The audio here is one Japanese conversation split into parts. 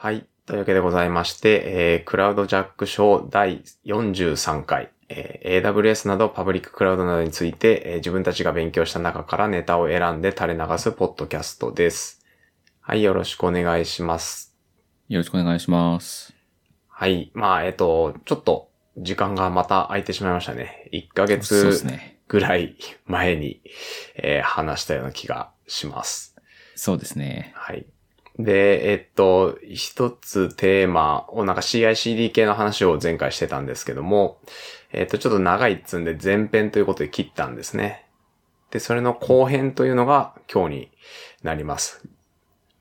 はい。というわけでございまして、えー、クラウドジャック賞第43回、えー AWS などパブリッククラウドなどについて、えー自分たちが勉強した中からネタを選んで垂れ流すポッドキャストです。はい、よろしくお願いします。よろしくお願いします。はい。まあ、えっ、と、ちょっと時間がまた空いてしまいましたね。1ヶ月。ぐらい前に、えー話したような気がします。そうですね。はい。で、えっと、一つテーマをなんか CICD 系の話を前回してたんですけども、えっと、ちょっと長いっつんで前編ということで切ったんですね。で、それの後編というのが今日になります。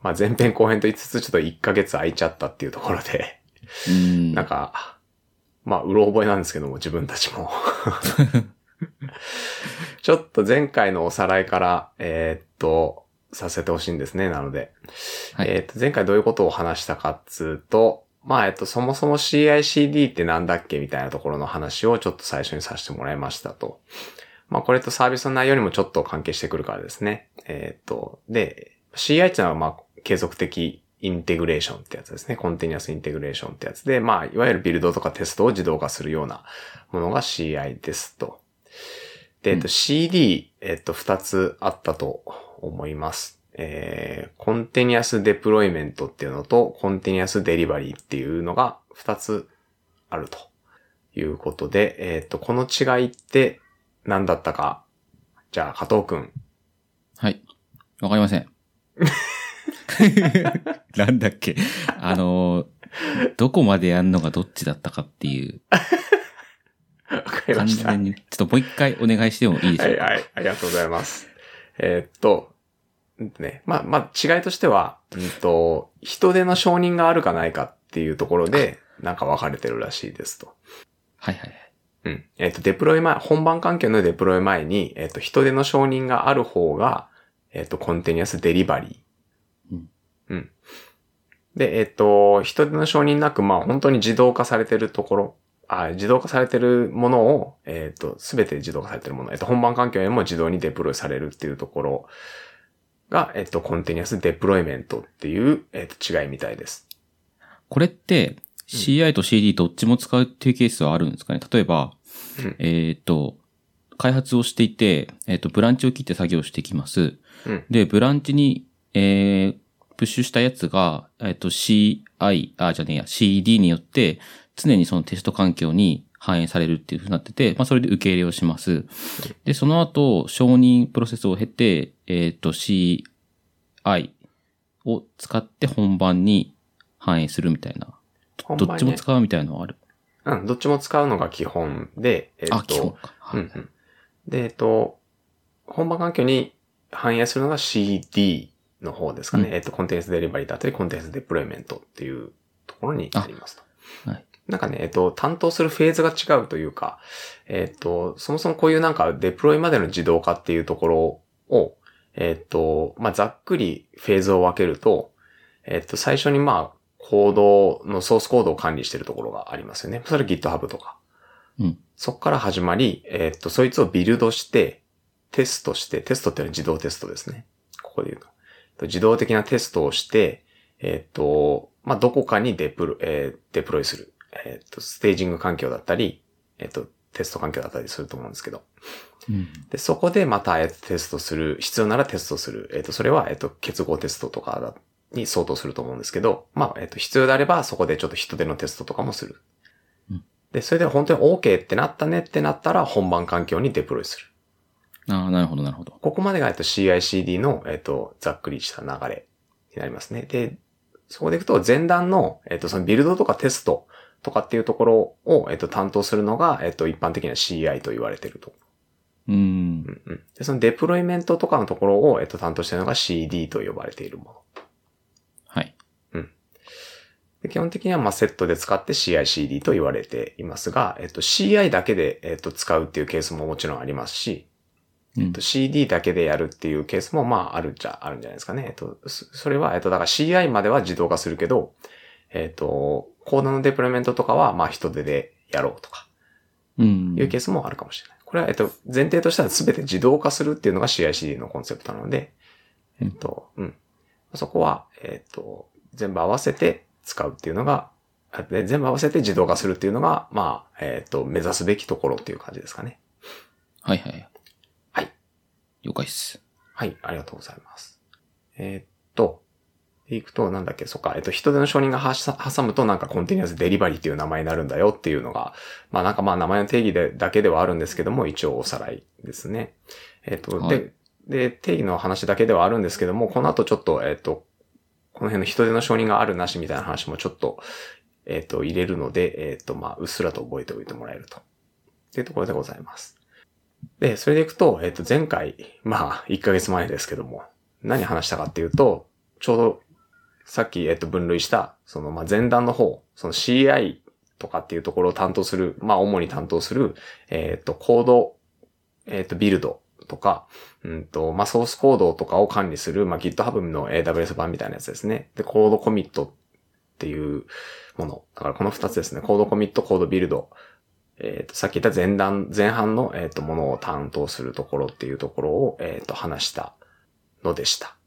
まあ前編後編と言いつつちょっと1ヶ月空いちゃったっていうところで、うん。なんか、まあ、うろ覚えなんですけども、自分たちも。ちょっと前回のおさらいから、えーっと、させてほしいんですね。なので。はいえーっと、前回どういうことを話したかっつうと、まあ、えっと、そもそも CICD ってなんだっけみたいなところの話をちょっと最初にさせてもらいましたと。まあ、これとサービスの内容にもちょっと関係してくるからですね。えーっと、で、CI っていうのは、まあ、継続的インテグレーションってやつですね。コンティニアスインテグレーションってやつで、まあ、いわゆるビルドとかテストを自動化するようなものが CI ですと。で、えっと、うん CD、えっと、二つあったと思います。えー、コンティニアスデプロイメントっていうのと、コンティニアスデリバリーっていうのが二つあるということで、えっと、この違いって何だったか、じゃあ、加藤くん。はい。わかりません。なんだっけ？あの、どこまでやんのがどっちだったかっていう、わかりま完した。全に、ちょっともう一回お願いしてもいいでしょうか？はいはい、ありがとうございます。えーっと、ね、まあ、まあ、違いとしては、うんと、人手の承認があるかないかっていうところで、なんか分かれてるらしいですと。はいはいはい。うん。えーっと、デプロイ前、本番環境のデプロイ前に、えーっと、人手の承認がある方が、えーっと、コンテニアスデリバリー。うん。うん。で、えーっと、人手の承認なく、まあ、本当に自動化されてるところ、あ自動化されてるものを、えっ、と、すべて自動化されてるもの、えっ、と、本番環境へも自動にデプロイされるっていうところが、えっ、と、コンティニアスデプロイメントっていう、えっ、と、違いみたいです。これって、CI と CD どっちも使うっていうケースはあるんですかね？例えば、うんえっ、と、開発をしていて、えっ、と、ブランチを切って作業していきます。うん。で、ブランチに、えー、プッシュしたやつが、えっ、と、CI、あ、じゃねえや、CD によって、常にそのテスト環境に反映されるっていう風になってて、まあ、それで受け入れをします。で、その後、承認プロセスを経て、えっ、と、CI を使って本番に反映するみたいな。どっちも使うみたいなのはある。うん、どっちも使うのが基本で、えっ、あ、基本と、か。はいうんうん。で、えっ、と、本番環境に反映するのが CD の方ですかね。うんえっ、と、コンテンツデリバリーだったり、コンテンツデプロイメントっていうところになりますと。はい。なんかね、えっと、担当するフェーズが違うというか、えっと、そもそもこういうなんかデプロイまでの自動化っていうところを、えっと、まあ、ざっくりフェーズを分けると、えっと、最初にまあ、コードのソースコードを管理しているところがありますよね。それ GitHub とか。うん。そこから始まり、えっと、そいつをビルドして、テストして、テストっていうのは自動テストですね。ここで言うと。自動的なテストをして、えっと、まあ、どこかにデプロ、えーデプロイする。えっと、ステージング環境だったり、えっと、テスト環境だったりすると思うんですけど。うん。で、そこでまた、えっと、テストする、必要ならテストする。えっと、それは、えっと、結合テストとかだに相当すると思うんですけど、まあ、えっと、必要であれば、そこでちょっと人手のテストとかもする。うんで、それで本当に OK ってなったねってなったら、本番環境にデプロイする。ああ、なるほど、なるほど。ここまでが、えっと、CICD の、えっと、ざっくりした流れになりますね。で、そこでいくと、前段の、えっと、そのビルドとかテストとかっていうところを、えっと、担当するのが、えっと、一般的には CI と言われていると。うんう。んうん。で、そのデプロイメントとかのところを、えっと、担当しているのが CD と呼ばれているもの。はい。で基本的には、まあ、セットで使って CI/CD と言われていますが、えっと、CI だけで、えっと、使うっていうケースももちろんありますし、うんえっと、CD だけでやるっていうケースも、まあ、あるっちゃあるんじゃないですかね。えっと、そそれは、えっと、だから CI までは自動化するけど、えっと、コードのデプロイメントとかは、まあ、人手でやろうとか、うん。いうケースもあるかもしれない。これは、えっと、前提としては全て自動化するっていうのが CI/CD のコンセプトなので、えっと、うん。そこは、えっと、全部合わせて使うっていうのが、で全部合わせて自動化するっていうのが、まあ、えっ、と、目指すべきところっていう感じですかね。はいはい。はい。了解っす。はい、ありがとうございます。えーっと、でいくと、なんだっけ、そっか、えっと、人手の承認が挟むとなんかコンティニュアスデリバリーっていう名前になるんだよっていうのが、まあなんかまあ名前の定義でだけではあるんですけども、一応おさらいですね。えっと、はいで、で、定義の話だけではあるんですけども、この後ちょっと、えっと、この辺の人手の承認があるなしみたいな話もちょっと、えっと、入れるので、えっと、まあ、うっすらと覚えておいてもらえると。っていうところでございます。で、それでいくと、えっと、前回、まあ、1ヶ月前ですけども、何話したかっていうと、ちょうど、さっき、えっと、分類した、その、まあ、前段の方、その CI とかっていうところを担当する、まあ、主に担当する、えっと、コード、えっと、ビルドとか、うんと、まあ、ソースコードとかを管理する、まあ、GitHub の AWS 版みたいなやつですね。で、コードコミットっていうもの。だからこの二つですね。コードコミット、コードビルド。えっ、と、さっき言った前段、前半の、えっ、と、ものを担当するところっていうところを、えっ、と、話したのでした。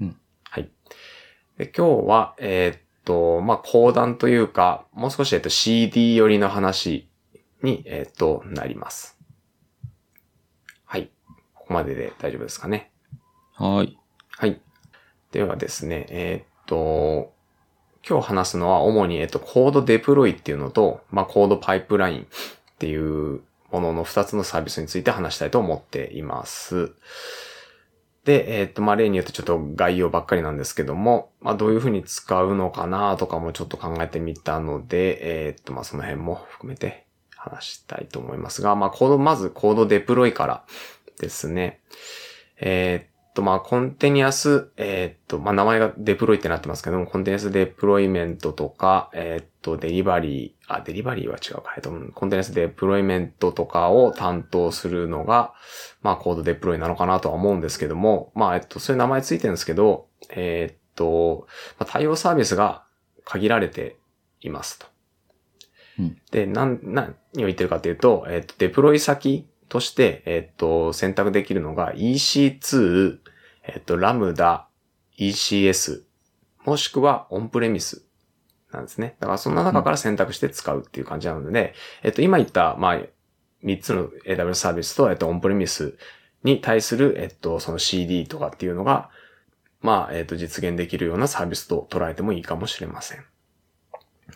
うん。はい。で、今日は、えっ、と、まあ、講談というか、もう少し、えっ、と、CD 寄りの話に、えっ、と、なります。はい。ここまでで大丈夫ですかね？はい。はい。ではですね、えーっと、今日話すのは主に、えっと、コードデプロイっていうのと、まあ、コードパイプラインっていうものの2つのサービスについて話したいと思っています。で、えーっと、まあ、例によってちょっと概要ばっかりなんですけども、まあ、どういうふうに使うのかなとかもちょっと考えてみたので、えーっと、まあ、その辺も含めて話したいと思いますが、まあ、 Code、まず CodeDeploy からですね。えーと、まあ、 Continuous、えーっと、まあ、名前がデプロイってなってますけども、 Continuous Deployment とか、えーっと、デリバリー、あ、デリバリーは違うか、えっと、うん Continuous Deployment とかを担当するのが、まあ、 CodeDeploy なのかなとは思うんですけども、まあ、えっと、そういう名前ついてるんですけど、えーっと、まあ、対応サービスが限られていますと。うんで、なん、何を言ってるかというと、えっと、デプロイ先として、えっと、選択できるのが EC2、えっと、ラムダ、ECS、もしくはオンプレミスなんですね。だからその中から選択して使うっていう感じなので、えっと、今言った、まあ、3つの AWS サービスと、えっと、オンプレミスに対する、えっと、その CD とかっていうのが、まあ、えっと、実現できるようなサービスと捉えてもいいかもしれません。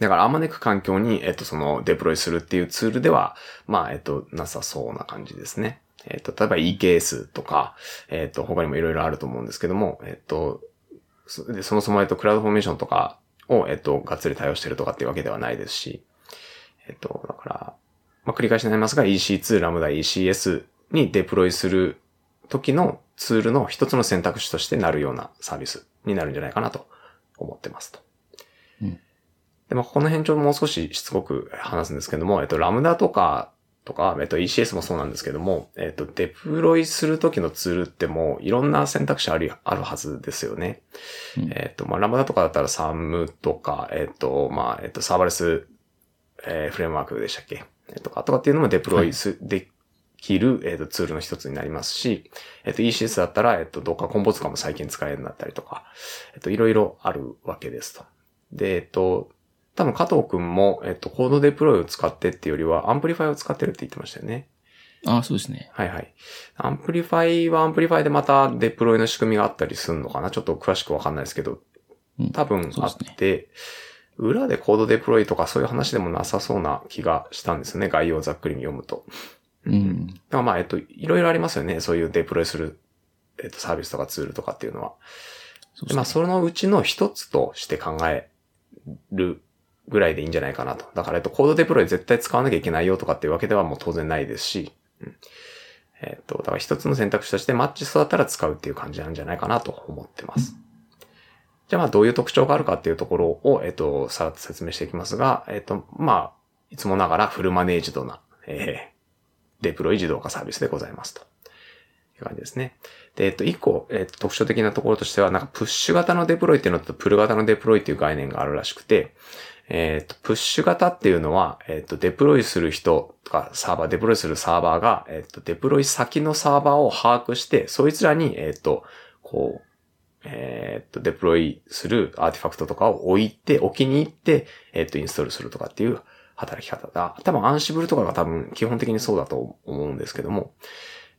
だから、あまねく環境に、えっと、その、デプロイするっていうツールでは、まあ、えっと、なさそうな感じですね。えっと、例えば EKS とか、えっと、他にもいろいろあると思うんですけども、えっと、そでそもそも、えっと、クラウドフォーメーションとかを、えっと、がっつり対応してるとかっていうわけではないですし、えっと、だから、まあ、繰り返しになりますが、EC2、ラムダ、ECS にデプロイする時のツールの一つの選択肢としてなるようなサービスになるんじゃないかなと思ってますと。うんで、まあ、この辺ちょっともう少ししつこく話すんですけども、えっと、ラムダとか、とか、えっと、ECS もそうなんですけども、えっと、デプロイする時のツールってもういろんな選択肢ある、あるはずですよね。うんえっと、まあ、ラムダとかだったら SAM とか、えっと、まあ、えっと、サーバレス、えーフレームワークでしたっけ？えっとか、とかっていうのもデプロイす、できる、えっと、ツールの一つになりますし、えっと、ECS だったら、えっと、 Docker Compose かも最近使えるようになったりとか、えっと、いろいろあるわけですと。で、えっと、多分加藤くんも、えっと、 CodeDeploy を使ってっていうよりは、 Amplify を使ってるって言ってましたよね。ああ、そうですね。はいはい。 Amplify は Amplify でまたデプロイの仕組みがあったりするのかな？ちょっと詳しくわかんないですけど、うん多分あっそうですねて、裏でコードデプロイとかそういう話でもなさそうな気がしたんですよね。概要をざっくりに読むと。うん。だからまあ、えっと、いろいろありますよね。そういうデプロイする、えっと、サービスとかツールとかっていうのは。そうでまあ。そのうちの一つとして考えるぐらいでいいんじゃないかなと。だから、えっと、コードデプロイ絶対使わなきゃいけないよとかっていうわけではもう当然ないですし、うんえっと、だから一つの選択肢としてマッチそうだったら使うっていう感じなんじゃないかなと思ってます。じゃあまあどういう特徴があるかっていうところを、えっと、さらっと説明していきますが、えっと、まあ、いつもながらフルマネージドな、えー、デプロイ自動化サービスでございますと。いう感じですね。で、えっと、一個、えっと、特徴的なところとしては、なんかプッシュ型のデプロイっていうのとプル型のデプロイっていう概念があるらしくて、えっと、プッシュ型っていうのは、えっと、デプロイする人とかサーバー、デプロイするサーバーが、えっと、デプロイ先のサーバーを把握して、そいつらに、えっと、こう、えっと、デプロイするアーティファクトとかを置いて、置きに行って、えっと、インストールするとかっていう働き方だ。多分、 Ansible とかが多分、基本的にそうだと思うんですけども、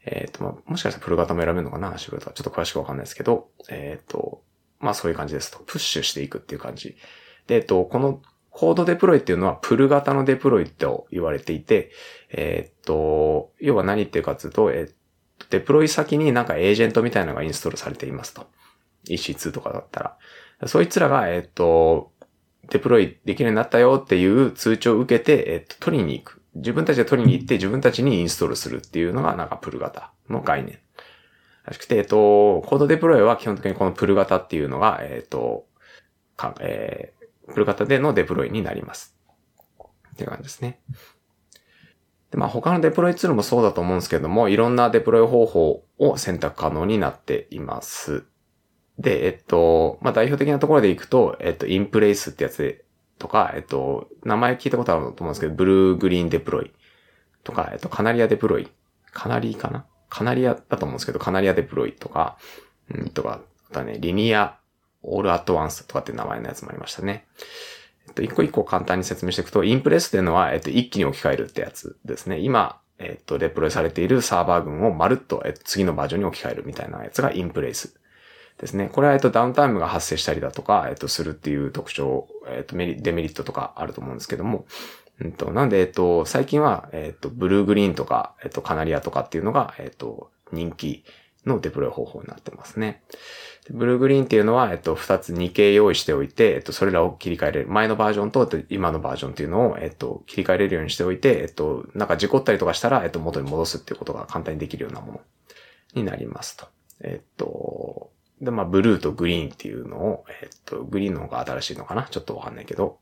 えっと、まあ、もしかしたらプル型も選べるのかな、 Ansible とか。ちょっと詳しくわかんないですけど、えっと、まあ、そういう感じですと。プッシュしていくっていう感じ。で、えっと、この CodeDeploy っていうのは、プル型のデプロイと言われていて、えーっと、要は何言ってるかというと、えーデプロイ先になんかエージェントみたいなのがインストールされていますと。EC2 とかだったら。そいつらが、えーっと、デプロイできるようになったよっていう通知を受けて、えっと、取りに行く。自分たちで取りに行って自分たちにインストールするっていうのがなんかプル型の概念。らしくて、えっと、コードデプロイは基本的にこのプル型っていうのが、えっと、か、えプル型でのデプロイになります。っていう感じですね。で、まあ他のデプロイツールもそうだと思うんですけども、いろんなデプロイ方法を選択可能になっています。で、えっと、まあ代表的なところでいくと、えっと、インプレイスってやつで、とか、えっと、名前聞いたことあると思うんですけど、ブルーグリーンデプロイとか、えっと、カナリアデプロイ。カナリーかな？カナリアだと思うんですけど、カナリアデプロイとか、うんとか、あとはね、リニアオールアットワンスとかって名前のやつもありましたね。えっと、一個一個簡単に説明していくと、インプレスっていうのは、えっと、一気に置き換えるってやつですね。今、えっと、デプロイされているサーバー群をまるっと、えっと、次のバージョンに置き換えるみたいなやつがインプレイスですね。これは、えっと、ダウンタイムが発生したりだとか、えっと、するっていう特徴、えっと、メリデメリットとかあると思うんですけども、うんと、なんで、えっと、最近は、えっと、ブルーグリーンとか、えっと、カナリアとかっていうのが、えっと、人気のデプロイ方法になってますね。ブルーグリーンっていうのは、えっと、二つ2系用意しておいて、えっと、それらを切り替えれる。前のバージョンと、えっと今のバージョンっていうのを、えっと、切り替えれるようにしておいて、えっと、なんか事故ったりとかしたら、えっと、元に戻すっていうことが簡単にできるようなものになりますと。えっと、で、まあ、ブルーとグリーンっていうのを、えっと、グリーンの方が新しいのかな？ちょっとわかんないけど、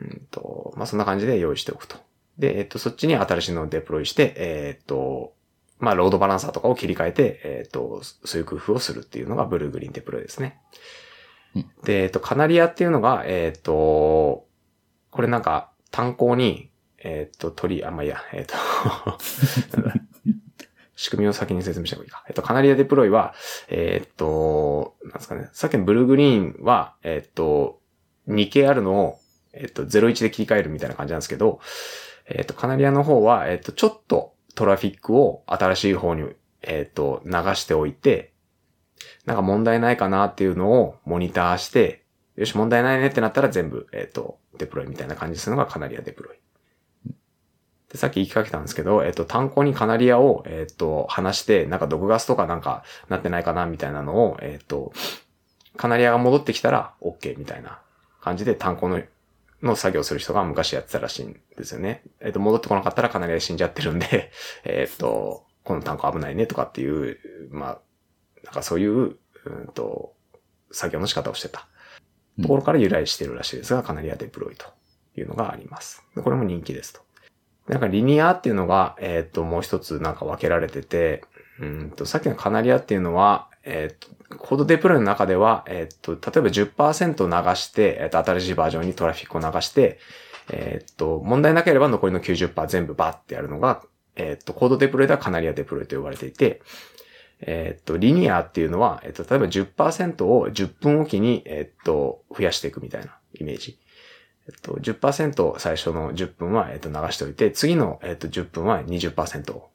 うんと、まあ、そんな感じで用意しておくと。で、えっと、そっちに新しいのをデプロイして、えっと、まあ、ロードバランサーとかを切り替えて、えっと、そういう工夫をするっていうのがブルーグリーンデプロイですね。うんで、えっと、カナリアっていうのが、えっと、これなんか、炭鉱に、えっと、鳥、あ、まあ、いいや、えっと、仕組みを先に説明した方がいいか。えっと、カナリアデプロイは、えっと、なんですかね、さっきのブルーグリーンは、えっと、2系あるのを、えっと、01で切り替えるみたいな感じなんですけど、えっと、カナリアの方は、えっと、ちょっとトラフィックを新しい方に、えっと、流しておいて、なんか問題ないかなっていうのをモニターして、よし、問題ないねってなったら全部、えっと、デプロイみたいな感じするのがカナリアデプロイ。で、さっき言いかけたんですけど、えっと、炭鉱にカナリアを、えっと、離して、なんか毒ガスとかなんかなってないかなみたいなのを、えっと、カナリアが戻ってきたら OK みたいな感じで炭鉱の、の作業する人が昔やってたらしいんですよね。えっと、戻ってこなかったらカナリア死んじゃってるんで、えっと、この炭鉱危ないねとかっていう、まあ、なんかそういう、うんと、作業の仕方をしてた。ところから由来しているらしいですが、カナリアデプロイというのがあります。でこれも人気ですと。でなんかリニアっていうのが、えっ、と、もう一つなんか分けられてて、うんと、さっきのカナリアっていうのは、えっ、と、コードデプロイの中では、えっ、と、例えば10%流して、えっ、と、新しいバージョンにトラフィックを流して、えっ、と、問題なければ残りの90%全部バッってやるのが、えっ、と、コードデプロイではカナリアデプロイと呼ばれていて、えっと、リニアっていうのは、えっと、例えば10%を10分おきに、えっと、増やしていくみたいなイメージ。えっと、10%最初の10分は、えっと、流しておいて、次の、えっと、10分は20%を。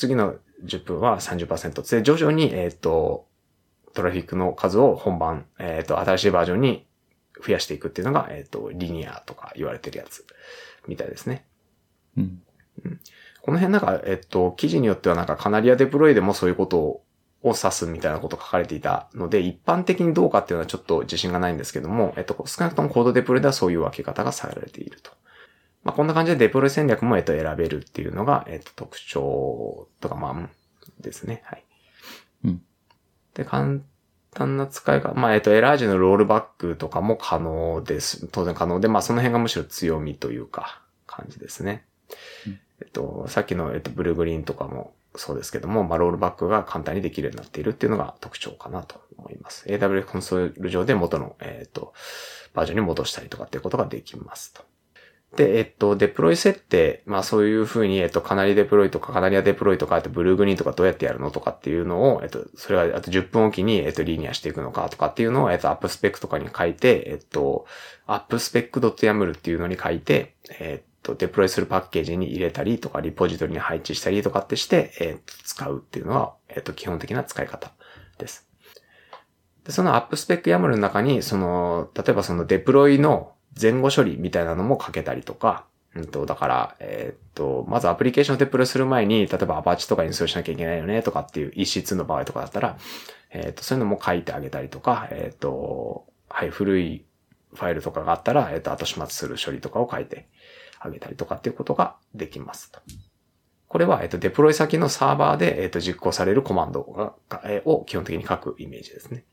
次の10分は30%。で、徐々に、えっと、トラフィックの数を本番、えっと、新しいバージョンに増やしていくっていうのが、えっと、リニアとか言われてるやつ、みたいですね。うん。この辺なんか、えっと、記事によってはなんかカナリアデプロイでもそういうことをを指すみたいなこと書かれていたので、一般的にどうかっていうのはちょっと自信がないんですけども、えっと、少なくともコードデプロイではそういう分け方がされていると。まあ、こんな感じでデプロイ戦略も、えっと、選べるっていうのが、えっと、特徴とか、まあうん、ですね。はい。うん。で、簡単な使い方、まあ、えっと、エラージのロールバックとかも可能です。当然可能で、まあ、その辺がむしろ強みというか、感じですね。うんえっと、さっきの、えっと、ブルーグリーンとかもそうですけども、まあ、ロールバックが簡単にできるようになっているっていうのが特徴かなと思います。AWS コンソール上で元の、えっと、バージョンに戻したりとかっていうことができますと。で、えっと、デプロイ設定、まあそういうふうに、えっと、カナリデプロイとかカナリアデプロイとか、あとブルーグリーンとかどうやってやるのとかっていうのを、えっと、それはあと10分おきに、えっと、リニアしていくのかとかっていうのを、えっと、アップスペックとかに書いて、えっと、アップスペック .yaml っていうのに書いて、えっと、デプロイするパッケージに入れたりとか、リポジトリに配置したりとかってして、えっと、使うっていうのは、えっと、基本的な使い方です。で、そのアップスペック YAML の中に、その、例えばそのデプロイの前後処理みたいなのも書けたりとか、うんと、だから、えー、っと、まずアプリケーションをデプロイする前に、例えばアパッチとかインストールしなきゃいけないよねとかっていう EC2 の場合とかだったら、えー、っと、そういうのも書いてあげたりとか、えー、っと、はい、古いファイルとかがあったら、えっと、後始末する処理とかを書いてあげたりとかっていうことができますと。これは、えっと、デプロイ先のサーバーで、えっと、実行されるコマンドが、えを基本的に書くイメージですね。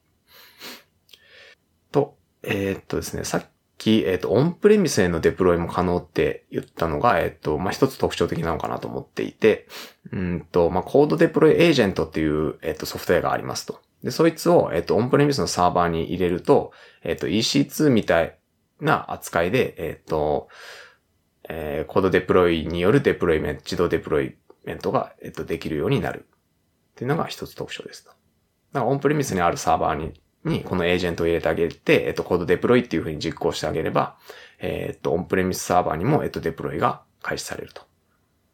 と、え、っとですね、さっき、えっ、ー、と、オンプレミスへのデプロイも可能って言ったのが、えっ、ー、と、まあ、一つ特徴的なのかなと思っていて、うんと、まあ、コードデプロイエージェントっていう、えっ、ー、と、ソフトウェアがありますと。で、そいつを、えっ、と、オンプレミスのサーバーに入れると、えっ、と、EC2 みたいな扱いで、えっ、と、えー、 CodeDeploy によるデプロイメント、自動デプロイメントが、えっ、と、できるようになる。っていうのが一つ特徴ですと。だからオンプレミスにあるサーバーににこのエージェントを入れてあげて、えっと、 CodeDeploy っていう風に実行してあげれば、えっと、オンプレミスサーバーにも、えっと、デプロイが開始されると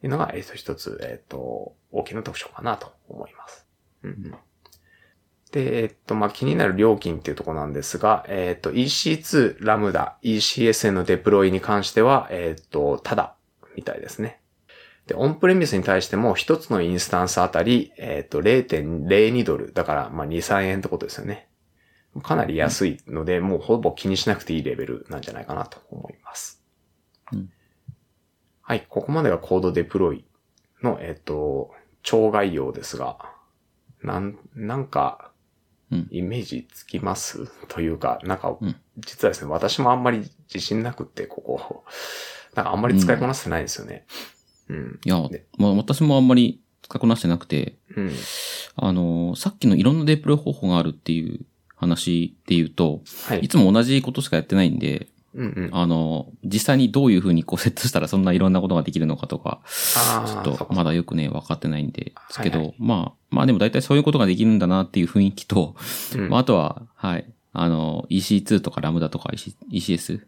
いうのが、えっと、一つ、えっと、大きな特徴かなと思います。うんうんで、えっと、まあ、気になる料金っていうところなんですが、えっと、EC2 Lambda ECS へのデプロイに関しては、えっと、ただ、みたいですね。で、オンプレミスに対しても一つのインスタンスあたり、えっと、0.02ドル。だから、まあ、2、3円ってことですよね。かなり安いので、もうほぼ気にしなくていいレベルなんじゃないかなと思います。うん、はい、ここまでがコードデプロイの、えっ、と、超概要ですが、なん、なんか、イメージつきます、うん、というか、なんか、実はですね、私もあんまり自信なくって、ここ、なんかあんまり使いこなせてないですよね。うん。いや、まあ私もあんまり使いこなしてなくて、うん、あの、さっきのいろんなデプロイ方法があるっていう話で言うと、はい、いつも同じことしかやってないんで、うんうん、あの、実際にどういうふうにこうセットしたらそんないろんなことができるのかとか、ちょっとまだよくね、分かってないんで、ですけど、はいはい、まあ、まあでも大体そういうことができるんだなっていう雰囲気と、うん、まああとは、はい、あの、EC2 とかラムダとか ECS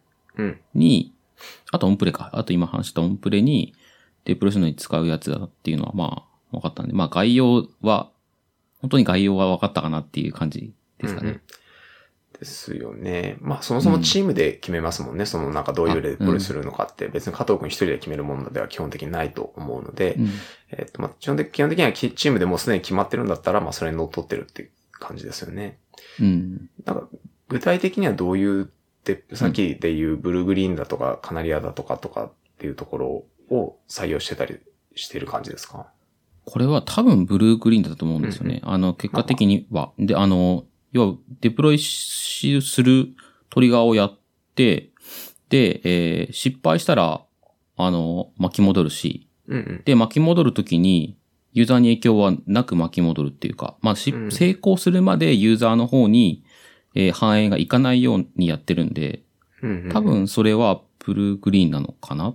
に、うん、あとオンプレか、あと今話したオンプレにデプロするのに使うやつだっていうのはまあ分かったんで、まあ概要は、本当に概要は分かったかなっていう感じですかね。うんうんですよね。まあそもそもチームで決めますもんね。うん、そのなんかどういうレベルするのかって、別に加藤君一人で決めるものでは基本的にないと思うので、うん、えっとまあ基本的基本的にはチームでもうすでに決まってるんだったら、まあそれに乗っ取ってるっていう感じですよね。うん。なんか具体的にはどういうで、さっきで言うブルーグリーンだとかカナリアだとかとかっていうところを採用してたりしてる感じですか？これは多分ブルーグリーンだと思うんですよね。うんうん、あの、結果的には。で、あの、要はデプロイするトリガーをやって、で、えー、失敗したら、あの、巻き戻るし、うんうん、で、巻き戻るときに、ユーザーに影響はなく巻き戻るっていうか、まあ、し、うん、成功するまでユーザーの方に、えー、反映がいかないようにやってるんで、うんうん、多分それはブルーグリーンなのかな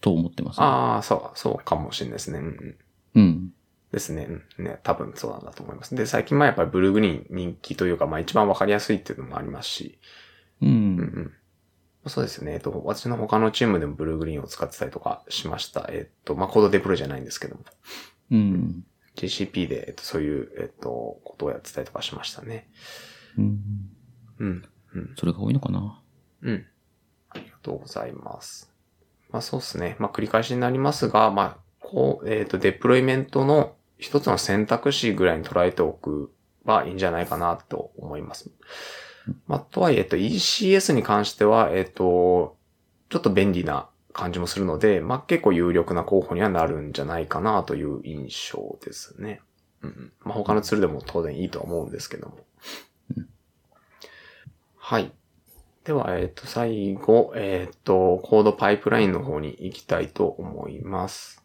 と思ってます、ね、ああ、そう、そうかもしれないですね。うん。うんですね。ね、多分そうなんだと思います。で、最近はやっぱりブルーグリーン人気というか、まあ一番わかりやすいっていうのもありますし。うん。うんうんそうですね。えっと、私の他のチームでもブルーグリーンを使ってたりとかしました。えっと、まあ、コードデプロイじゃないんですけども。うん。GCP で、えっと、そういう、えっと、ことをやってたりとかしましたね。うん。うん。うん。それが多いのかなうん。ありがとうございます。まあ、そうですね。まあ、繰り返しになりますが、まあ、こう、えっ、と、デプロイメントの一つの選択肢ぐらいに捉えておくはいいんじゃないかなと思います。まあ、とはいえ、えっと、ECS に関しては、えっと、ちょっと便利な感じもするので、まあ、結構有力な候補にはなるんじゃないかなという印象ですね。うん。まあ、他のツールでも当然いいとは思うんですけども。はい。では、えっ、と、最後、えっ、と、コードパイプラインの方に行きたいと思います。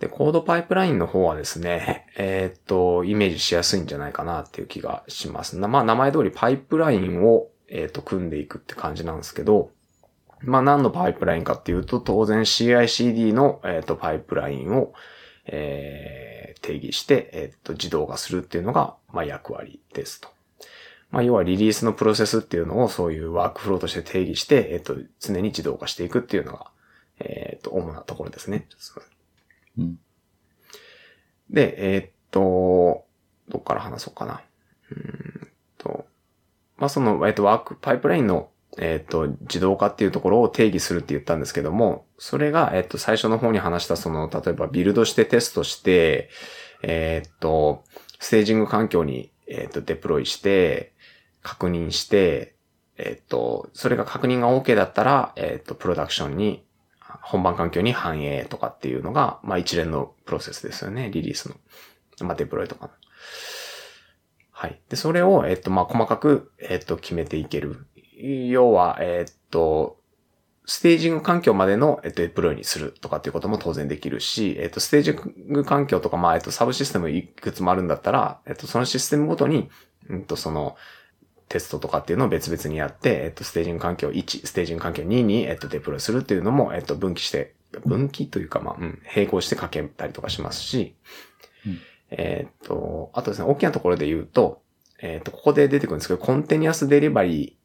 で、コードパイプラインの方はですね、えー、っと、イメージしやすいんじゃないかなっていう気がします。まあ、名前通りパイプラインを、えー、っと、組んでいくって感じなんですけど、まあ何のパイプラインかっていうと、当然 CICD の、えっ、と、パイプラインを、えー、定義して、えっ、と、自動化するっていうのが、まあ役割ですと。まあ要はリリースのプロセスっていうのをそういうワークフローとして定義して、えっ、と、常に自動化していくっていうのが、えっ、と、主なところですね。で、えーっと、どっから話そうかな。うんと、まあ、その、えーっと、ワーク、パイプラインの、えーっと、自動化っていうところを定義するって言ったんですけども、それが、えっと、最初の方に話した、その、例えばビルドしてテストして、えっと、ステージング環境に、えっと、デプロイして、確認して、えっと、それが確認が OK だったら、えっと、プロダクションに本番環境に反映とかっていうのが、まあ一連のプロセスですよね。リリースの。まあデプロイとかの。はい。で、それを、えっと、まあ細かく、えっと、決めていける。要は、えっと、ステージング環境までの、えっと、デプロイにするとかっていうことも当然できるし、えっと、ステージング環境とか、まあ、えっと、サブシステムいくつもあるんだったら、えっと、そのシステムごとに、うんと、その、テストとかっていうのを別々にやって、えっと、ステージング環境1、ステージング環境2に、えっと、デプロイするっていうのも、えっと、分岐して、分岐というか、まあ、うん、並行してかけたりとかしますし、うんえっと、あとですね、大きなところで言うと、えっと、ここで出てくるんですけど、コンテニアスデリバリ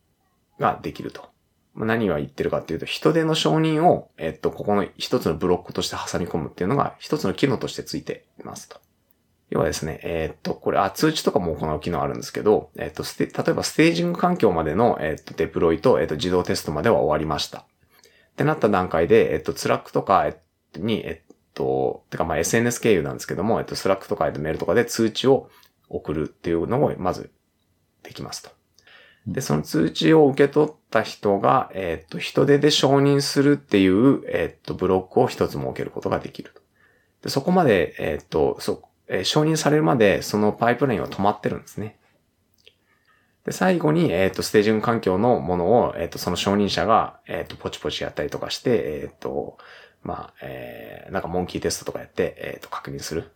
ーができると。まあ何が言ってるかっていうと、人手の承認を、えっと、ここの一つのブロックとして挟み込むっていうのが、一つの機能としてついていますと。要はですね、えっと、これ、あ、通知とかも行う機能あるんですけど、えっと、ステ例えばステージング環境までの、えっと、デプロイと、えっと、自動テストまでは終わりました。ってなった段階で、えっと、 Slack とかえっとに、えっと、てかまあ SNS 経由なんですけども、えっと、 Slack とかえっとメールとかで通知を送るっていうのをまずできますと。で、その通知を受け取った人が、えっと、人手で承認するっていう、えっと、ブロックを一つ設けることができると。で、そこまで、えっと、そ、え承認されるまで、そのパイプラインは止まってるんですね。で、最後に、えっ、と、ステージング環境のものを、えっ、と、その承認者が、えっ、と、ポチポチやったりとかして、えっ、と、まあ、えー、なんかモンキーテストとかやって、えっ、と、確認する。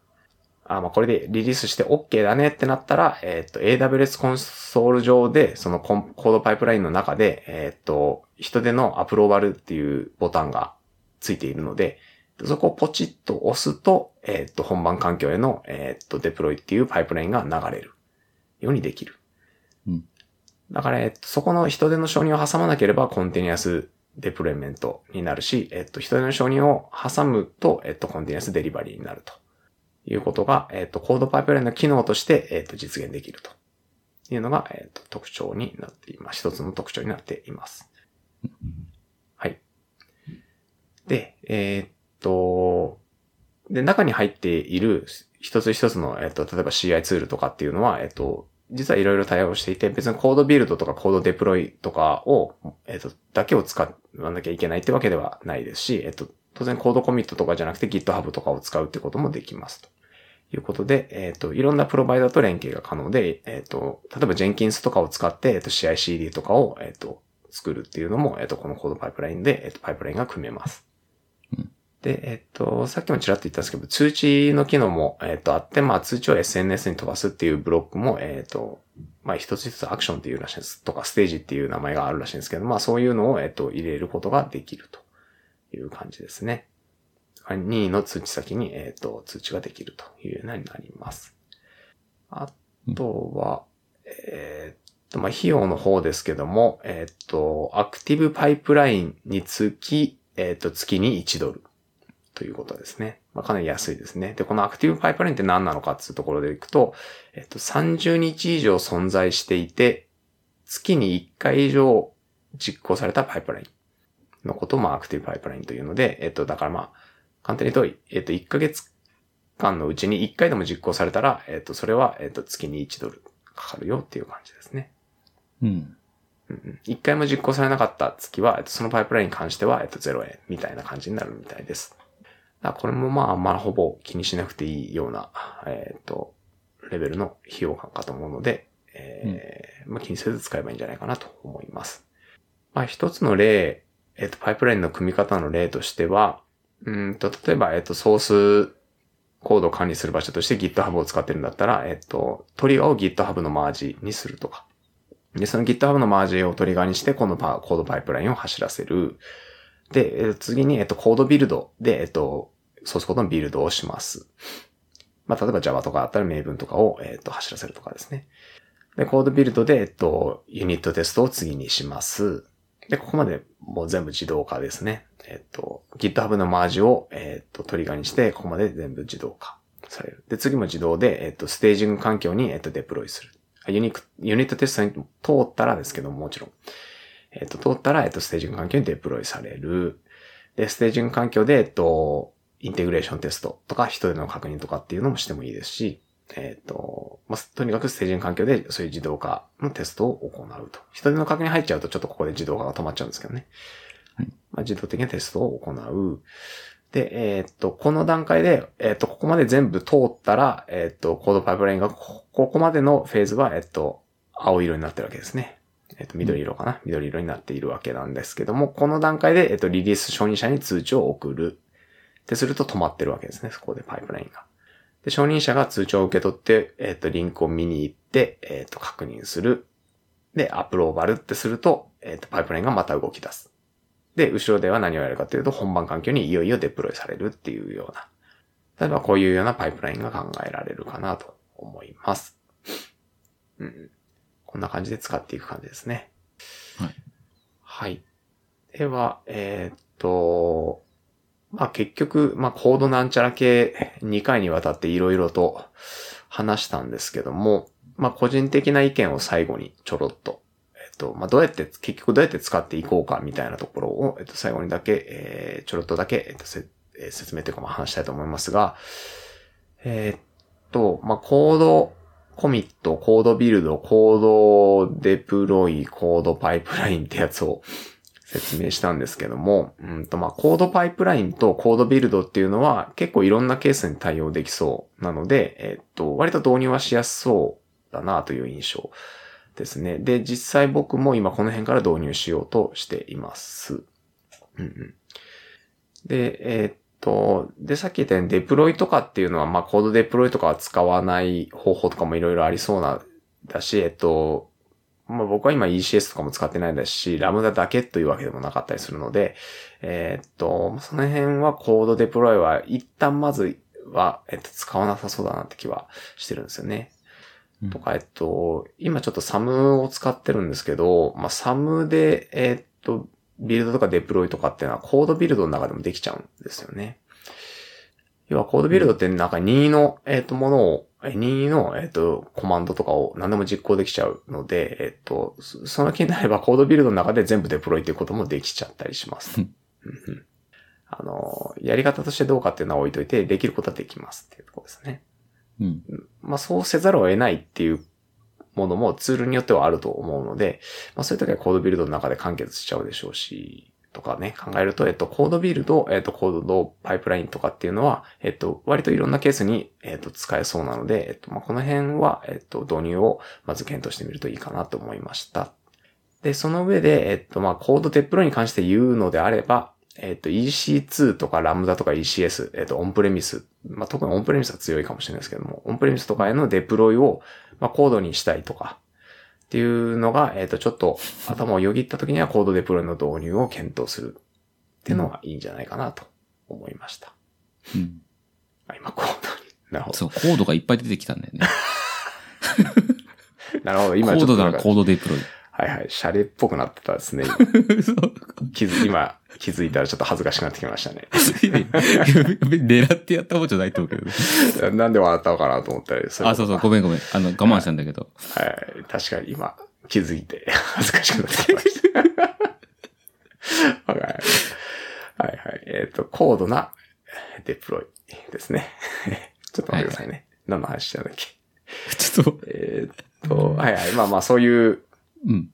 あ、まあ、これでリリースして OK だねってなったら、えっ、と、AWS コンソール上で、そのコンコードパイプラインの中で、えっ、と、人手のアプローバルっていうボタンがついているので、そこをポチッと押すと、えっ、と、本番環境への、えっ、と、デプロイっていうパイプラインが流れるようにできる。うんだから、えっと、そこの人手の承認を挟まなければコンティニアスデプロイメントになるし、えっと、人手の承認を挟むと、えっと、コンティニアスデリバリーになるということが、えっと、コードパイプラインの機能として、えっと、実現できるというのが、えっと、特徴になっています。一つの特徴になっています。はい。で、えーっと、で、中に入っている一つ一つの、えっと、例えば CI ツールとかっていうのは、えっと、実はいろいろ対応していて、別にコードビルドとかコードデプロイとかを、えっと、だけを使わなきゃいけないってわけではないですし、えっと、当然コードコミットとかじゃなくて GitHub とかを使うってこともできますと。いうことで、えっ、と、いろんなプロバイダーと連携が可能で、えっ、と、例えば Jenkins とかを使って、えっ、と、CI/CD とかを、えっ、と、作るっていうのも、えっ、と、このコードパイプラインで、えっ、と、パイプラインが組めます。で、えっ、と、さっきもちらっと言ったんですけど、通知の機能も、えっ、と、あって、まあ、通知を SNS に飛ばすっていうブロックも、えっ、と、まあ、一つ一つアクションっていうらしいです。とか、ステージっていう名前があるらしいんですけど、まあ、そういうのを、えっ、と、入れることができるという感じですね。任意の通知先に、えっ、と、通知ができるというようになります。あとは、えっ、と、まあ、費用の方ですけども、えっ、と、アクティブパイプラインにつき、えっ、と、月に1ドルということですね。まあ、かなり安いですね。で、このアクティブパイプラインって何なのかっていうところでいくと、えっ、と、30日以上存在していて、月に1回以上実行されたパイプラインのことを、まあ、アクティブパイプラインというので、えっ、と、だからまあ、簡単に言うと、えっ、と、1ヶ月間のうちに1回でも実行されたら、えっ、と、それは、えっ、と、月に1ドルかかるよっていう感じですね。うん。うんうん一回も実行されなかった月は、えっと、そのパイプラインに関しては、えっと、0円みたいな感じになるみたいです。だこれもまあ、まあ、ほぼ気にしなくていいような、えっと、レベルの費用感かと思うので、えーまあ、気にせず使えばいいんじゃないかなと思います。まあ、一つの例、えっと、パイプラインの組み方の例としては、うんと、例えば、えっと、ソースコードを管理する場所として GitHub を使ってるんだったら、えっと、トリガーを GitHub のマージにするとか。で、その GitHub のマージをトリガーにして、このパコードパイプラインを走らせる。で、次に、えっと、コードビルドで、えっと、ソースコードのビルドをします。まあ、例えば Java とかあったら名文とかを、えっと、走らせるとかですね。で、コードビルドで、えっと、ユニットテストを次にします。で、ここまでもう全部自動化ですね。えっと、GitHub のマージを、えっと、トリガーにして、ここまで全部自動化される。で、次も自動で、えっと、ステージング環境に、えっと、デプロイする。ユニユニットテストに通ったらですけども、もちろん。えっと、通ったら、えっと、ステージング環境にデプロイされる。で、ステージング環境で、えっと、インテグレーションテストとか、人での確認とかっていうのもしてもいいですし、えっ、ー、と、まあ、とにかくステージング環境でそういう自動化のテストを行うと。人手の確認入っちゃうとちょっとここで自動化が止まっちゃうんですけどね。はい、まあ、自動的なテストを行う。で、えっ、ー、と、この段階で、えっ、ー、と、ここまで全部通ったら、えっ、と、コードパイプラインがここまでのフェーズは、えっ、と、青色になってるわけですね。えっ、と、緑色かな、緑色になっているわけなんですけども、この段階で、えっ、と、リリース承認者に通知を送る。ってすると止まってるわけですね。そこでパイプラインが。で、承認者が通知を受け取って、えっ、と、リンクを見に行って、えっ、と、確認する。で、アプローバルってすると、えっ、と、パイプラインがまた動き出す。で、後ろでは何をやるかというと、本番環境にいよいよデプロイされるっていうような。例えばこういうようなパイプラインが考えられるかなと思います。うん。こんな感じで使っていく感じですね。はい。はい。では、えっと、まあ結局、まあコードなんちゃら系2回にわたっていろいろと話したんですけども、まあ個人的な意見を最後にちょろっと、えっと、まあどうやって、結局どうやって使っていこうかみたいなところを、えっと最後にだけ、えー、ちょろっとだけ、えっと、えー、説明というかまあ話したいと思いますが、えー、っと、まあコード、コミット、コードビルド、コードデプロイ、コードパイプラインってやつを、説明したんですけども、うんとまあ、コードパイプラインとコードビルドっていうのは結構いろんなケースに対応できそうなので、えっと、割と導入はしやすそうだなという印象ですね。で、実際僕も今この辺から導入しようとしています。うんうん、で、えー、っと、で、さっき言ったようにデプロイとかっていうのは、まあ、コードデプロイとかは使わない方法とかもいろいろありそうな、だし、えっと、まあ僕は今 ECS とかも使ってないですし、ラムダだけというわけでもなかったりするので、えー、っと、その辺はコードデプロイは一旦まずは、えっと、使わなさそうだなって気はしてるんですよね。うん、とか、えっと、今ちょっとサムを使ってるんですけど、まあサムで、えー、っと、ビルドとかデプロイとかっていうのはコードビルドの中でもできちゃうんですよね。要はコードビルドってなんか任意の、えっと、ものを任意の、えっ、と、コマンドとかを何でも実行できちゃうので、えっ、と、その気になればコードビルドの中で全部デプロイっていうこともできちゃったりします。あの、やり方としてどうかっていうのは置いといて、できることはできますっていうところですね。うん。まあ、そうせざるを得ないっていうものもツールによってはあると思うので、まあ、そういう時はコードビルドの中で完結しちゃうでしょうし、とかね、考えると、えっと、コードビルド、えっと、コードパイプラインとかっていうのは、えっと、割といろんなケースに、えっと、使えそうなので、えっと、まあ、この辺は、えっと、導入をまず検討してみるといいかなと思いました。で、その上で、えっと、まあ、コードデプロに関して言うのであれば、えっと、EC2 とかラムダとか ECS、えっと、オンプレミス、まあ、特にオンプレミスは強いかもしれないですけども、オンプレミスとかへのデプロイを、まあ、コードにしたいとか、っていうのが、えっ、と、ちょっと頭をよぎった時にはコードデプロイの導入を検討するっていうのがいいんじゃないかなと思いました。うん。あ、今コードに。なるほど。そう、コードがいっぱい出てきたんだよね。なるほど、今ちょっと。コードがコードデプロイ。はいはい。シャレっぽくなってたですね。気づ、今、気づいたらちょっと恥ずかしくなってきましたね。狙ってやった方じゃないと思うけど、ね、なんで笑ったのかなと思ったりあ、そうそう、ごめんごめん。あの、我慢したんだけど。はい、はい、確かに今、気づいて 恥ずかしくなってきました。はい。はいはい。えっ、ー、と、高度なデプロイですね。ちょっと待ってくださいね。はい、何の話したんだっけ。ちょっと。えっと、はいはい。まあまあ、そういう、うん。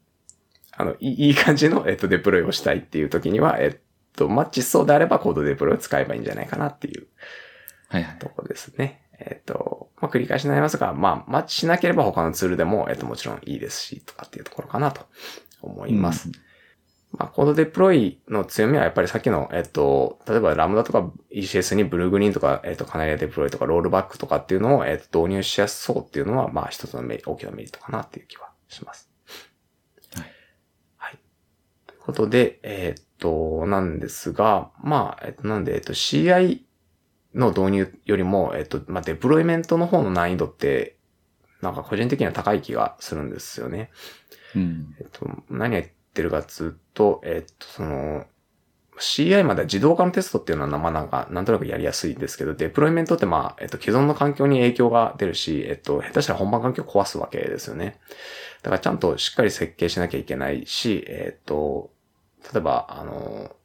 あの、いい感じの、えっ、ー、と、デプロイをしたいっていう時には、えっ、ー、と、マッチしそうであればコードデプロイを使えばいいんじゃないかなっていう、はいはい。とこですね。えっ、と、まあ、繰り返しになりますが、まあ、マッチしなければ他のツールでも、えっ、と、もちろんいいですし、とかっていうところかなと思います。うんまあ、コードデプロイの強みはやっぱりさっきの、えっと、例えばラムダとか ECS にブルーグリーンとか、えっと、カナリアデプロイとかロールバックとかっていうのを、えっと、導入しやすそうっていうのは、まあ、一つの大きなメリットかなっていう気はします。ことで、えーっと、なんですが、まあ、えっと、なんで、えっと、CI の導入よりも、えっと、まあ、デプロイメントの方の難易度って、なんか個人的には高い気がするんですよね。うん。えっと、何やってるかっつうと、えっと、その、CI までは自動化のテストっていうのはまあなんか、なんとなくやりやすいんですけど、デプロイメントってまあ、えっと、既存の環境に影響が出るし、えっと、下手したら本番環境を壊すわけですよね。だからちゃんとしっかり設計しなきゃいけないし、えっと、例えば、あの、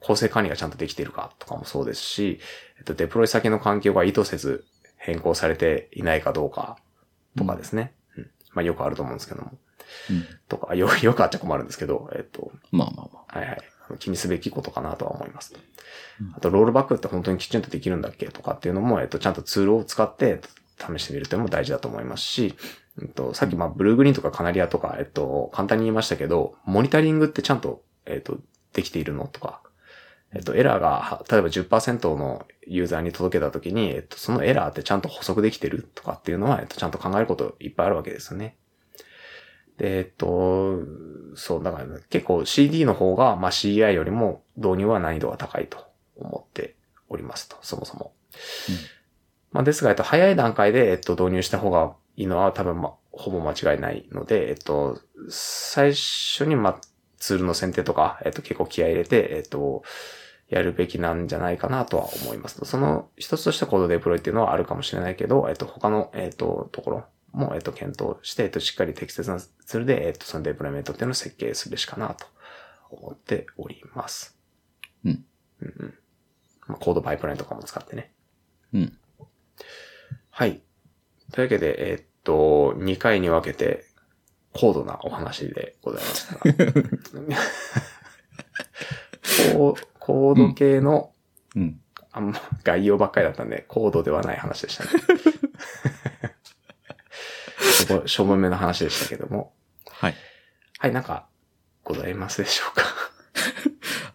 構成管理がちゃんとできているかとかもそうですし、えっと、デプロイ先の環境が意図せず変更されていないかどうかとかですね。うんまあよくあると思うんですけども。うん。とか、よ、よくあっちゃ困るんですけど、えっと、まあまあまあ。はいはい。気にすべきことかなとは思いますうん。あと、ロールバックって本当にきちんとできるんだっけとかっていうのも、えっと、ちゃんとツールを使って試してみるというのも大事だと思いますし、えっと、さっき、まあ、ブルーグリーンとかカナリアとか、えっと、簡単に言いましたけど、モニタリングってちゃんと、えっと、できているのとか、えっと、エラーが、は例えば10%のユーザーに届けたときに、えっと、そのエラーってちゃんと補足できてるとかっていうのは、えっと、ちゃんと考えることいっぱいあるわけですよね。で、えっと、そう、だから、結構 CD の方が、まあ、CI よりも導入は難易度が高いと思っておりますと、そもそも。うんまあ、ですが、えっと、早い段階で、えっと、導入した方がいいのは多分、まあ、ほぼ間違いないので、えっと、最初に、まあ、ツールの選定とか、えっと、結構気合い入れて、えっと、やるべきなんじゃないかなとは思います。その一つとしてコードデプロイっていうのはあるかもしれないけど、えっと、他の、えっと、ところも、えっと、検討して、えっと、しっかり適切なツールで、えっと、そのデプロイメントっていうのを設計すべしかなと思っております。うん。うんうん。まあ、コードパイプラインとかも使ってね。うん。はい。というわけで、えっと、2回に分けて、高度なお話でございましたが。コーコード系の、うん。あんま概要ばっかりだったんで、高度ではない話でしたね。しょぼしょぼめの話でしたけども。はい。はい、なんか、ございますでしょうか？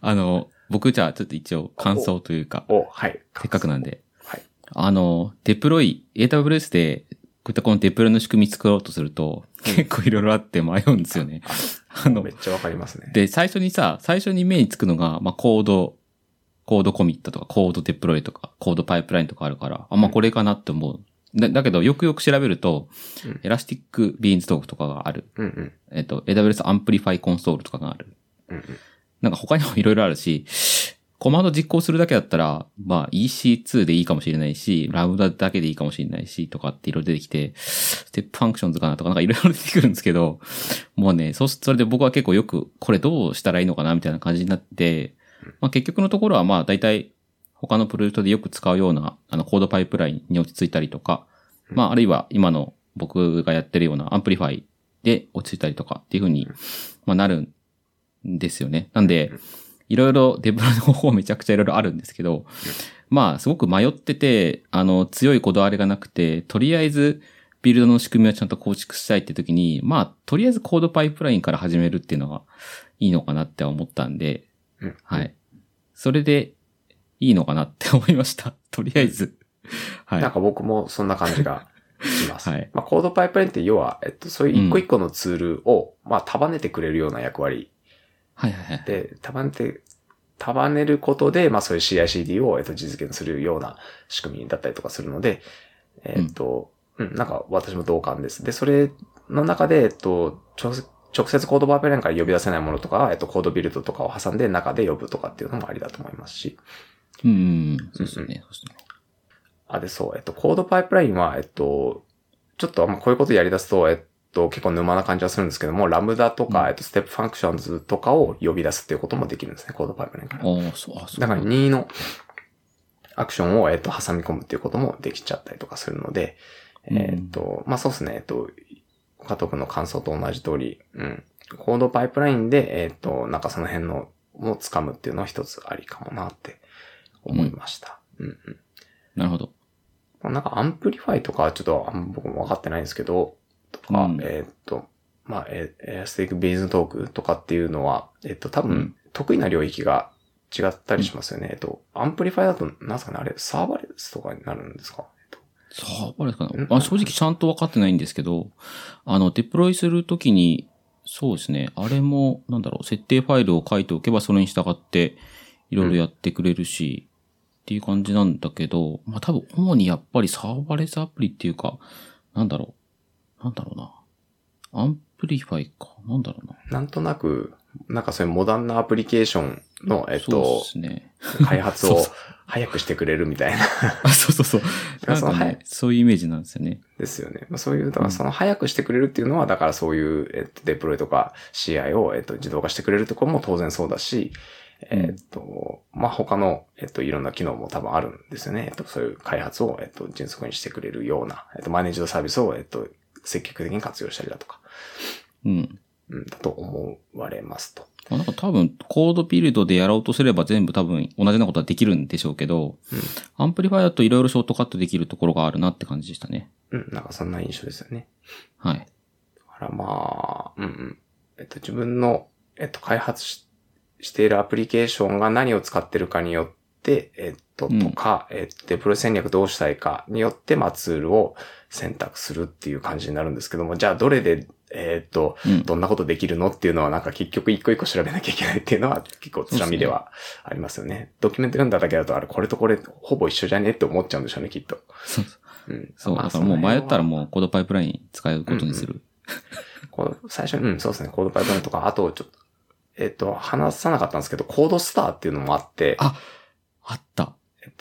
あの、僕じゃあちょっと一応感想というか、お、はい。せっかくなんで。はい。あの、デプロイ、AWS で、こういったこのデプロイの仕組み作ろうとすると、結構いろいろあって迷うんですよね。あのめ、っちゃわかりますね。で、最初にさ、最初に目につくのが、まあ、コード、コードコミットとか、コードデプロイとか、コードパイプラインとかあるから、あ、まあ、これかなって思う。だだけど、よくよく調べると、うん Elastic Beanstalk とかがある。うんうん。えっと、AWS Amplify Console とかがある。うんうん。なんか他にもいろいろあるし、コマンド実行するだけだったら、まあ EC2 でいいかもしれないし、 Lambda だけでいいかもしれないし、とかっていろいろ出てきて、 Step Functions かなとかなんかいろいろ出てくるんですけど、もうね、そ、それで僕は結構よく、これどうしたらいいのかなみたいな感じになって、まあ結局のところはまあ大体他のプロジェクトでよく使うようなあの CodePipeline に落ち着いたりとか、まああるいは今の僕がやってるような Amplify で落ち着いたりとかっていう風に、まあなるんですよね。なんで、いろいろデブロの方法めちゃくちゃいろいろあるんですけど、まあ、すごく迷ってて、あの、強いこだわりがなくて、とりあえず、ビルドの仕組みをちゃんと構築したいって時に、まあ、とりあえず CodePipeline から始めるっていうのがいいのかなって思ったんで、うんはい。それで、いいのかなって思いました。とりあえず。はい。なんか僕もそんな感じがします。はいまあ、コードパイプラインって要は、えっと、そういう一個一個のツールを、まあ、束ねてくれるような役割はいはいはい。で、束ねて、束ねることで、まあ、そういう CICD を、えっと、実現するような仕組みだったりとかするので、えっと、うん、なんか私も同感です。で、それの中で、えっと、直接 CodePipeline から呼び出せないものとかは、えっと、 CodeBuild とかを挟んで中で呼ぶとかっていうのもありだと思いますし。うんうん。そうですね。そうですね。あ、で、そう、えっと、 CodePipeline は、えっと、ちょっと、まあ、こういうことやり出すと、えっと、結構沼な感じはするんですけども、 Lambda とか、うんえっと、 Step Functions とかを呼び出すっていうこともできるんですね、 CodePipeline から。ああ、そう、あそう。だから、任意のアクションを、えっと、挟み込むっていうこともできちゃったりとかするので、うんえっと、まあ、そうですね、えっと、加藤君の感想と同じ通り、うん。 CodePipeline で、えっと、なんかその辺の、を掴むっていうのは一つありかもなって思いました。うん、うん、なるほど。なんか Amplify とかはちょっとあんま僕も分かってないんですけど、とか、うん。えーっと、まあ、えー Elastic Beanstalk とかっていうのは、えっと、多分うん、得意な領域が違ったりしますよね。えっと、 Amplify だと、なんすかね、あれ、サーバレスとかになるんですか？えっと。サーバーレスかうん。なあ正直ちゃんと分かってないんですけど、あの、デプロイするときに、そうですね。あれも、なんだろう、設定ファイルを書いておけばそれに従っていろいろやってくれるし、っていう感じなんだけど、まあ多分主にやっぱりサーバレスアプリっていうか、なんだろう。なんだろうな。 Amplify か。なんだろうな。なんとなく、なんかそういうモダンなアプリケーションの、えっそうとね。開発を早くしてくれるみたいな。あ、そうそうそう。なんかそのはいね、そういうイメージなんですよね。ですよね。まあそういう、だからその早くしてくれるっていうのは、だからそういう、えっと、デプロイとか CI を、えっと、自動化してくれるところも当然そうだし、えっと、まあ、他の、えっと、いろんな機能も多分あるんですよね。えっと、そういう開発を、えっと、迅速にしてくれるような、えっと、マネージドサービスを、えっと、積極的に活用したりだとか、うん。うん、だと思われますと。まあ、なんか多分、 CodeBuild でやろうとすれば全部多分同じようなことはできるんでしょうけど、 Amplify だといろいろショートカットできるところがあるなって感じでしたね。うん、なんかそんな印象ですよね。はい。だからまあ、うんうん。えっと、自分の、えっと、開発ししているアプリケーションが何を使ってるかによって、えっと、うんとか、えっと、デプロイ戦略どうしたいかによって、まあ、ツールを選択するっていう感じになるんですけども、じゃあ、どれで、えっと、うん。どんなことできるのっていうのはなんか結局一個一個調べなきゃいけないっていうのは結構つらみではありますよね。ドキュメント読んだだけだとあれこれとこれほぼ一緒じゃねって思っちゃうんでしょうね、きっと。そうそう。うん。そう。まあだからもう迷ったらうもうコードパイプライン使うことにする。こう最初に、うん、そうですね、コードパイプラインとか、あと、ちょっと、えっ、と、話さなかったんですけど、コードスターっていうのもあって、ああった。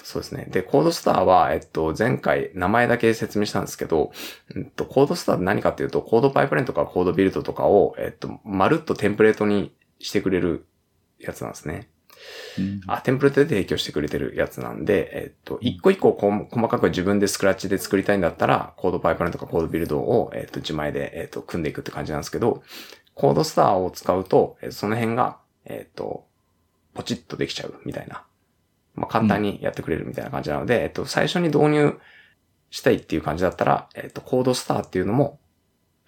えっと、そうですね。で、コードスターは、えっと、前回名前だけ説明したんですけど、うんと、コードスターって何かっていうと、コードパイプラインとかコードビルドとかを、えっと、まるっとテンプレートにしてくれるやつなんですね。うんあ、テンプレートで提供してくれてるやつなんで、えっと、一個一個細かく自分でスクラッチで作りたいんだったら、コードパイプラインとかコードビルドを、えっと、自前で、えっと、組んでいくって感じなんですけど、コードスターを使うとその辺が、えっと、ポチッとできちゃうみたいな。まあ、簡単にやってくれるみたいな感じなので、えっと、最初に導入したいっていう感じだったら、えっと、コードスターっていうのも、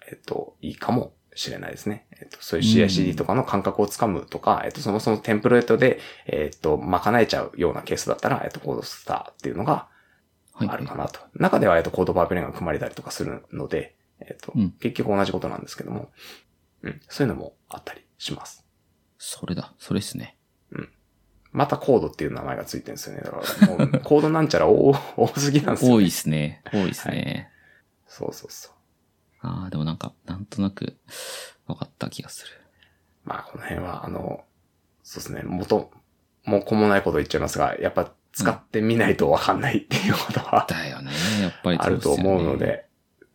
えっと、いいかもしれないですね。えっと、そういう CICD とかの感覚をつかむとか、えっと、そもそもテンプレートで、えっと、賄えちゃうようなケースだったら、えっと、コードスターっていうのがはい。あるかなと。中では、えっと、コードパイプラインが組まれたりとかするので、えっと、うん結局同じことなんですけども、うん、そういうのもあったりします。それだ。それですね。またコードっていう名前がついてるんですよね。だから、もう、コードなんちゃら多 多すぎなんですよ、ね。多いですね。多いですね。そうそうそう。ああ、でもなんか、なんとなく分かった気がする。まあ、この辺は、あの、そうですね、元、もうこもないこと言っちゃいますが、やっぱ使ってみないとわかんないっていうことは、だよね。やっぱりあると思うので、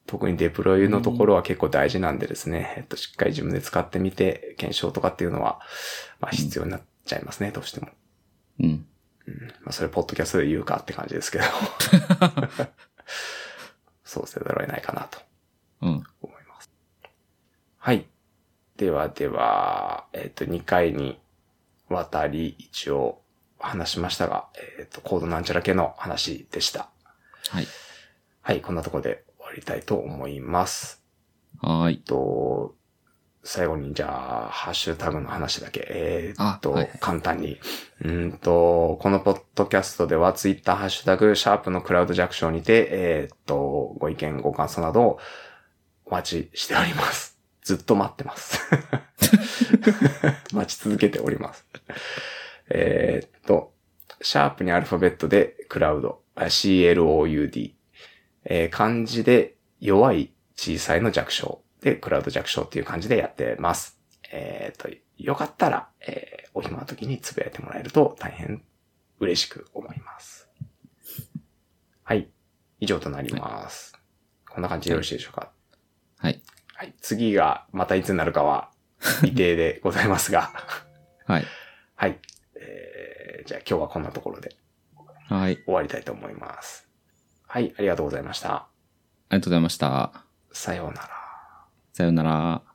特にデプロイのところは結構大事なんでですね、えっと、しっかり自分で使ってみて、検証とかっていうのは、まあ必要になっちゃいますね、どうしても。うん。うん。まあそれ、ポッドキャストで言うかって感じですけど。そうせざるを得ないかなとうん。思います。はい。ではでは、えっ、と、2回にわたり一応話しましたが、えっ、と、コードなんちゃら系の話でした。はい。はい、こんなところで終わりたいと思います。はーい。と、最後にじゃあ、ハッシュタグの話だけ、えーっと、あはい簡単に。うーんと、このポッドキャストではツイッターハッシュタグ、シャープのクラウド弱小にて、えーっと、ご意見、ご感想などをお待ちしております。ずっと待ってます。待ち続けております。えーっと、シャープにアルファベットでクラウド、あ CLOUD、えー漢字で弱い小さいの弱小で、クラウド弱小っていう感じでやってます。えっ、と、よかったら、えーお暇な時につぶやいてもらえると大変嬉しく思います。はい。以上となります。こんな感じでよろしいでしょうか？はい。はい。次がまたいつになるかは未定でございますが。はい。はい。えーじゃあ今日はこんなところではい。終わりたいと思います。はい。ありがとうございました。ありがとうございました。さようなら。さようなら。